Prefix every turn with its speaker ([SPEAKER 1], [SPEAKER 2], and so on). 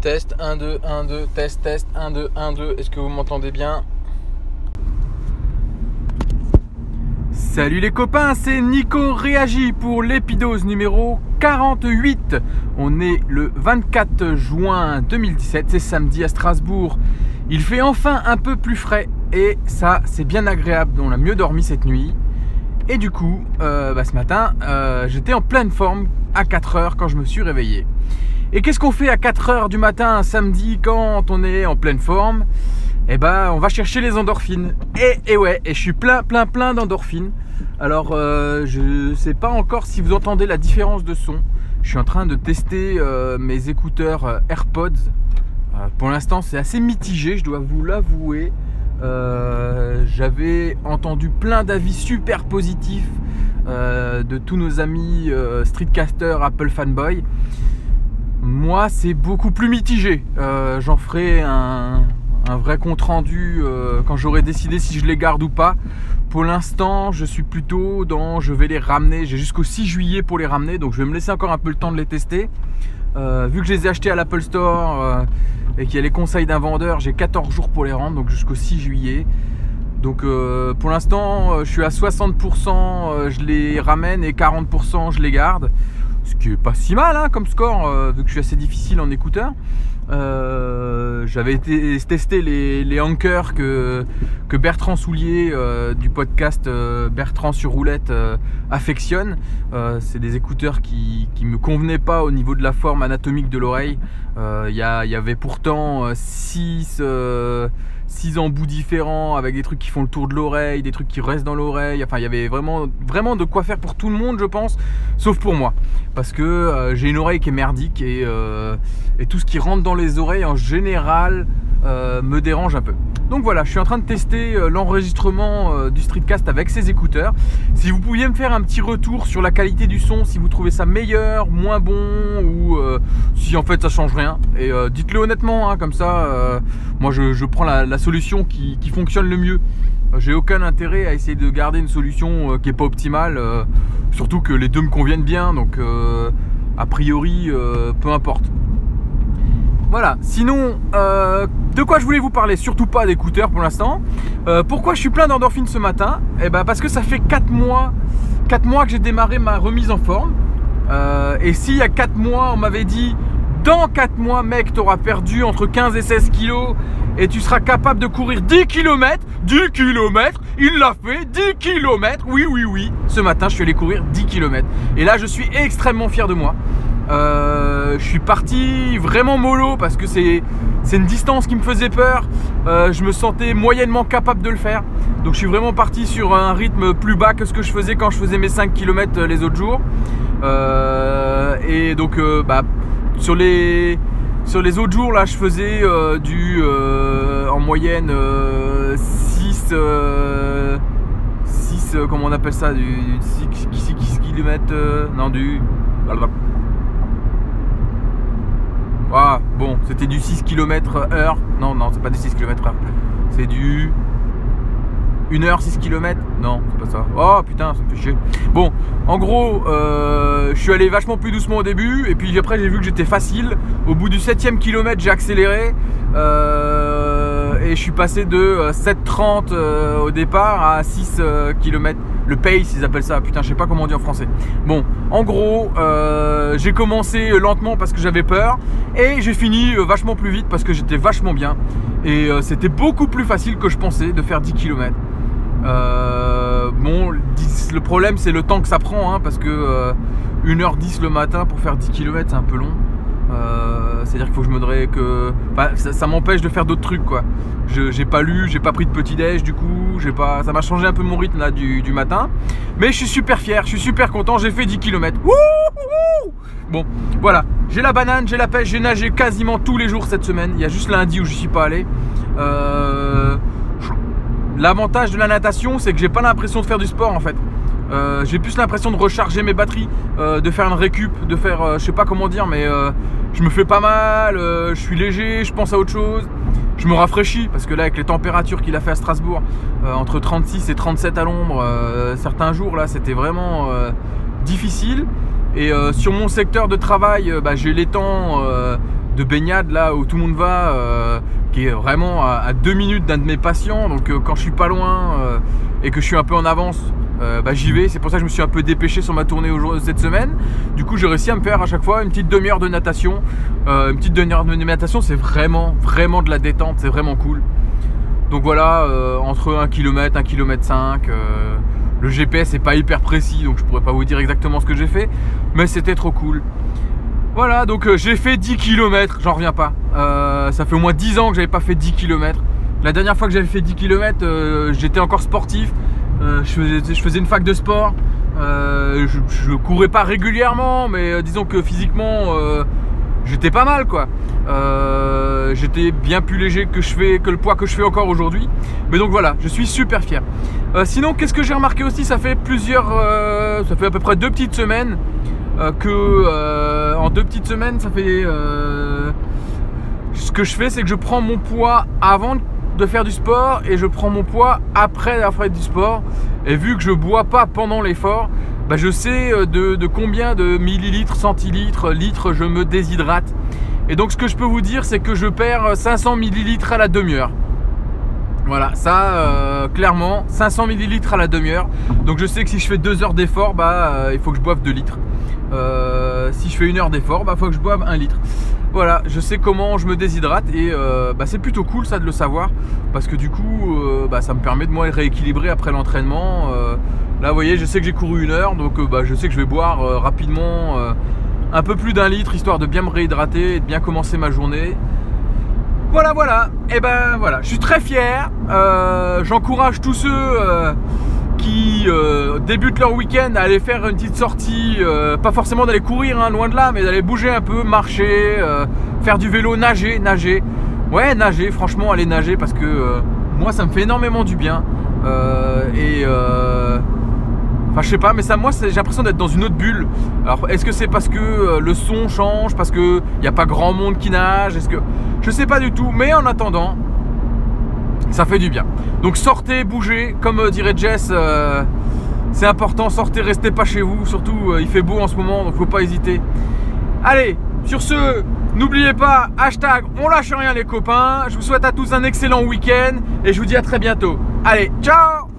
[SPEAKER 1] Test 1, 2, 1, 2, test, test, 1, 2, 1, 2. Est-ce que vous m'entendez bien? Salut les copains, c'est Nico Réagi pour l'épidose numéro 48. On est le 24 juin 2017, c'est samedi à Strasbourg. Il fait enfin un peu plus frais et ça c'est bien agréable, on a mieux dormi cette nuit. Et du coup, euh, bah, ce matin, euh, j'étais en pleine forme à 4 heures quand je me suis réveillé. Et qu'est-ce qu'on fait à 4h du matin samedi quand on est en pleine forme? Eh ben, on va chercher les endorphines. Et, ouais, et je suis plein, plein, plein d'endorphines. Alors, euh, je sais pas encore si vous entendez la différence de son. Je suis en train de tester euh, mes écouteurs euh, AirPods. pour l'instant, c'est assez mitigé, je dois vous l'avouer. J'avais entendu plein d'avis super positifs de tous nos amis streetcasters, Apple fanboy. Moi, c'est beaucoup plus mitigé. Euh, j'en ferai un, vrai compte rendu euh, quand j'aurai décidé si je les garde ou pas. Pour l'instant, je suis plutôt dans je vais les ramener. J'ai jusqu'au 6 juillet pour les ramener, donc je vais me laisser encore un peu le temps de les tester. Euh, vu que je les ai achetés à l'Apple Store et qu'il y a les conseils d'un vendeur, j'ai 14 jours pour les rendre, donc jusqu'au 6 juillet. Donc pour l'instant, je suis à 60%, je les ramène et 40% je les garde ce qui est pas si mal hein, comme score, euh, vu que je suis assez difficile en écouteur. Euh, j'avais testé les, les Anchors que, Bertrand Soulier euh, du podcast Bertrand sur roulette affectionne. c'est des écouteurs qui ne me convenaient pas au niveau de la forme anatomique de l'oreille. Il y, y, avait pourtant 6 six embouts différents avec des trucs qui font le tour de l'oreille, des trucs qui restent dans l'oreille. Enfin, il y avait vraiment, vraiment de quoi faire pour tout le monde, je pense, sauf pour moi. Parce que euh, j'ai une oreille qui est merdique et, euh, et, tout ce qui rentre dans les oreilles en général euh, me dérange un peu. Donc voilà, je suis en train de tester l'enregistrement du streetcast avec ces écouteurs. Si vous pouviez me faire un petit retour sur la qualité du son, si vous trouvez ça meilleur, moins bon ou si en fait ça change rien. Et dites-le honnêtement, hein, comme ça, moi je, prends la solution qui, fonctionne le mieux. Euh, j'ai aucun intérêt à essayer de garder une solution euh, qui est pas optimale, euh, surtout que les deux me conviennent bien, donc a priori, peu importe. Voilà, sinon, de quoi je voulais vous parler? Surtout pas d'écouteurs pour l'instant. pourquoi je suis plein d'endorphines ce matin? Eh ben parce que ça fait 4 mois, 4 mois que j'ai démarré ma remise en forme. et s'il y a 4 mois, on m'avait dit dans 4 mois, mec, tu auras perdu entre 15 et 16 kilos et tu seras capable de courir 10 km. 10 km, il l'a fait, 10 km. Oui, oui, oui. Ce matin, je suis allé courir 10 km. Et là, je suis extrêmement fier de moi. Euh, je suis parti vraiment mollo parce que c'est une distance qui me faisait peur. Euh, je me sentais moyennement capable de le faire. Donc je suis vraiment parti sur un rythme plus bas que ce que je faisais quand je faisais mes 5 km les autres jours. Euh, et donc bah, sur les sur les autres jours, là, je faisais euh, du euh, en moyenne 6 euh, 6 comment on appelle ça du 6, km non du ah, bon, c'était du 6 km heure. Non, non, c'est pas du 6 km heure. C'est du 1 heure 6 km Non, c'est pas ça. Oh putain, ça me fait chier. Bon, en gros, euh, je suis allé vachement plus doucement au début. Et puis après, j'ai vu que j'étais facile. Au bout du 7ème kilomètre, j'ai accéléré. Euh, et je suis passé de 7,30 euh, au départ à 6 km. Le pace, ils appellent ça. Putain, je sais pas comment on dit en français. Bon, en gros, j'ai commencé lentement parce que j'avais peur. Et j'ai fini vachement plus vite parce que j'étais vachement bien. Et c'était beaucoup plus facile que je pensais de faire 10 km. Euh, bon, le problème c'est le temps que ça prend, hein, parce que 1h10 euh, le matin pour faire 10 km c'est un peu long. Euh, c'est-à-dire qu'il faut que je me que. ça, m'empêche de faire d'autres trucs quoi. j'ai pas lu, j'ai pas pris de petit déj du coup, j'ai pas. Ça m'a changé un peu mon rythme là du, matin. Mais je suis super fier, je suis super content, j'ai fait 10 km. bon, voilà. J'ai la banane, j'ai la pêche, j'ai nagé quasiment tous les jours cette semaine. Il y a juste lundi où je suis pas allé. L'avantage de la natation, c'est que j'ai pas l'impression de faire du sport en fait. Euh, j'ai plus l'impression de recharger mes batteries, euh, de faire une récup, de faire, euh, je sais pas comment dire, mais je me fais pas mal, je suis léger, je pense à autre chose, je me rafraîchis parce que là avec les températures qu'il a fait à Strasbourg, entre 36 et 37 à l'ombre, certains jours là c'était vraiment difficile. Et sur mon secteur de travail, bah, j'ai les temps de baignade là où tout le monde va, qui est vraiment à, deux minutes d'un de mes patients. Donc quand je suis pas loin et que je suis un peu en avance, bah, j'y vais. C'est pour ça que je me suis un peu dépêché sur ma tournée cette semaine. Du coup, j'ai réussi à me faire à chaque fois une petite demi-heure de natation. une petite demi-heure de natation, c'est vraiment, vraiment de la détente. C'est vraiment cool. Donc voilà, entre 1 km, 1 km 5. Le GPS n'est pas hyper précis, donc je pourrais pas vous dire exactement ce que j'ai fait, mais c'était trop cool. Voilà, donc euh, j'ai fait 10 km, j'en reviens pas. Euh, ça fait au moins 10 ans que j'avais pas fait 10 km. La dernière fois que j'avais fait 10 km, euh, j'étais encore sportif. Je faisais, une fac de sport. je, je courais pas régulièrement, mais disons que physiquement, j'étais pas mal quoi. J'étais bien plus léger que, je fais, que le poids que je fais encore aujourd'hui. Mais donc voilà, je suis super fier. Sinon, qu'est-ce que j'ai remarqué aussi? Ça fait plusieurs, ça fait à peu près deux petites semaines que en deux petites semaines, ça fait ce que je fais, c'est que je prends mon poids avant de faire du sport et je prends mon poids après avoir fait du sport. Et vu que je bois pas pendant l'effort, bah, je sais euh, de, combien de millilitres, centilitres, litres je me déshydrate. Et donc ce que je peux vous dire, c'est que je perds 500 millilitres à la demi-heure. Voilà, ça, euh, clairement, 500 millilitres à la demi-heure. Donc je sais que si je fais 2 heures d'effort, bah, euh, il faut que je boive 2 litres. si je fais une heure d'effort, bah, il faut que je boive 1 litre. Voilà, je sais comment je me déshydrate et bah, c'est plutôt cool ça de le savoir parce que du coup, bah, ça me permet de moi rééquilibrer après l'entraînement. Là, vous voyez, je sais que j'ai couru une heure, donc euh, bah, je sais que je vais boire euh, rapidement euh, un peu plus d'un litre, histoire de bien me réhydrater et de bien commencer ma journée. Voilà, voilà. Et eh ben voilà, je suis très fier. J'encourage tous ceux qui débutent leur week-end à aller faire une petite sortie, pas forcément d'aller courir, hein, loin de là, mais d'aller bouger un peu, marcher, faire du vélo, nager, nager. Ouais, nager, franchement, aller nager parce que moi, ça me fait énormément du bien. et Je sais pas, mais ça, moi, j'ai l'impression d'être dans une autre bulle. Alors, est-ce que c'est parce que euh, le son change, parce qu'il n'y a pas grand monde qui nage Est-ce que. Je sais pas du tout, mais en attendant, ça fait du bien. Donc, sortez, bougez, comme euh, dirait Jess. Euh, c'est important, sortez, restez pas chez vous. Surtout, il fait beau en ce moment, donc faut pas hésiter. Allez, sur ce, n'oubliez pas, hashtag on lâche rien les copains. Je vous souhaite à tous un excellent week-end et je vous dis à très bientôt. Allez, ciao